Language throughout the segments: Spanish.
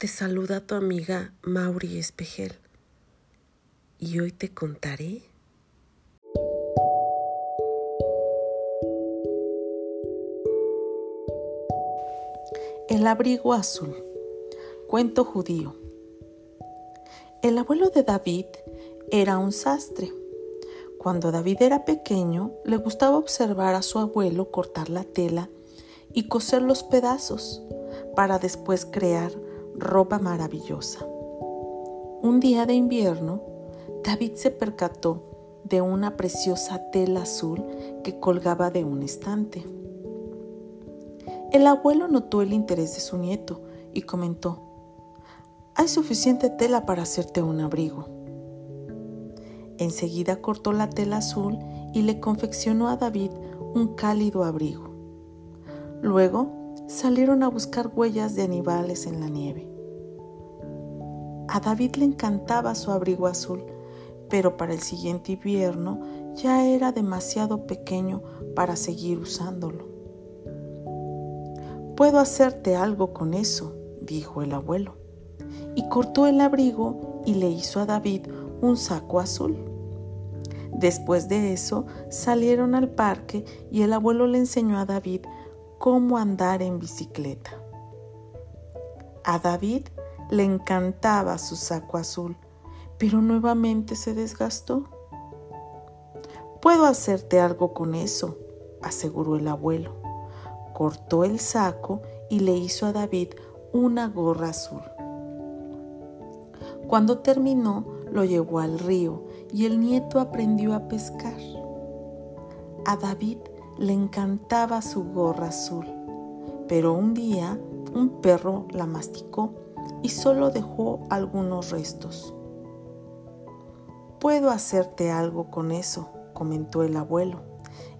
Te saluda tu amiga Mauri Espejel y hoy te contaré El abrigo azul. Cuento judío. El abuelo de David era un sastre. Cuando David era pequeño, le gustaba observar a su abuelo cortar la tela y coser los pedazos para después crear ropa maravillosa. Un día de invierno, David se percató de una preciosa tela azul que colgaba de un estante. El abuelo notó el interés de su nieto y comentó, hay suficiente tela para hacerte un abrigo. Enseguida cortó la tela azul y le confeccionó a David un cálido abrigo. Luego salieron a buscar huellas de animales en la nieve. A David le encantaba su abrigo azul, pero para el siguiente invierno ya era demasiado pequeño para seguir usándolo. Puedo hacerte algo con eso, dijo el abuelo, y cortó el abrigo y le hizo a David un saco azul. Después de eso salieron al parque y el abuelo le enseñó a David cómo andar en bicicleta. A David le encantaba su saco azul, pero nuevamente se desgastó. Puedo hacerte algo con eso, aseguró el abuelo. Cortó el saco y le hizo a David una gorra azul. Cuando terminó, lo llevó al río y el nieto aprendió a pescar. A David le encantaba su gorra azul, pero un día un perro la masticó y solo dejó algunos restos. Puedo hacerte algo con eso, comentó el abuelo.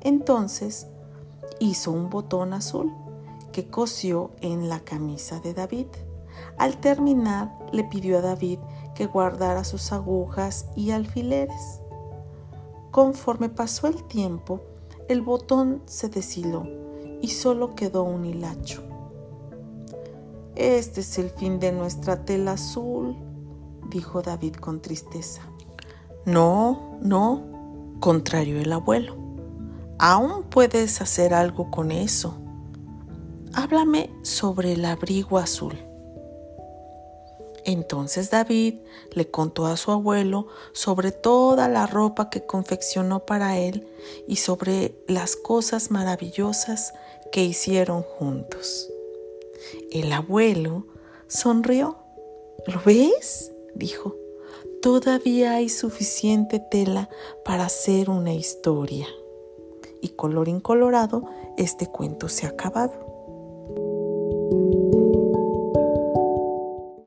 Entonces hizo un botón azul que cosió en la camisa de David. Al terminar, le pidió a David que guardara sus agujas y alfileres. Conforme pasó el tiempo, el botón se deshiló y solo quedó un hilacho. Este es el fin de nuestra tela azul, dijo David con tristeza. No, no, contrarió el abuelo. Aún puedes hacer algo con eso. Háblame sobre el abrigo azul. Entonces David le contó a su abuelo sobre toda la ropa que confeccionó para él y sobre las cosas maravillosas que hicieron juntos. El abuelo sonrió. ¿Lo ves? dijo. Todavía hay suficiente tela para hacer una historia. Y color incolorado, este cuento se ha acabado.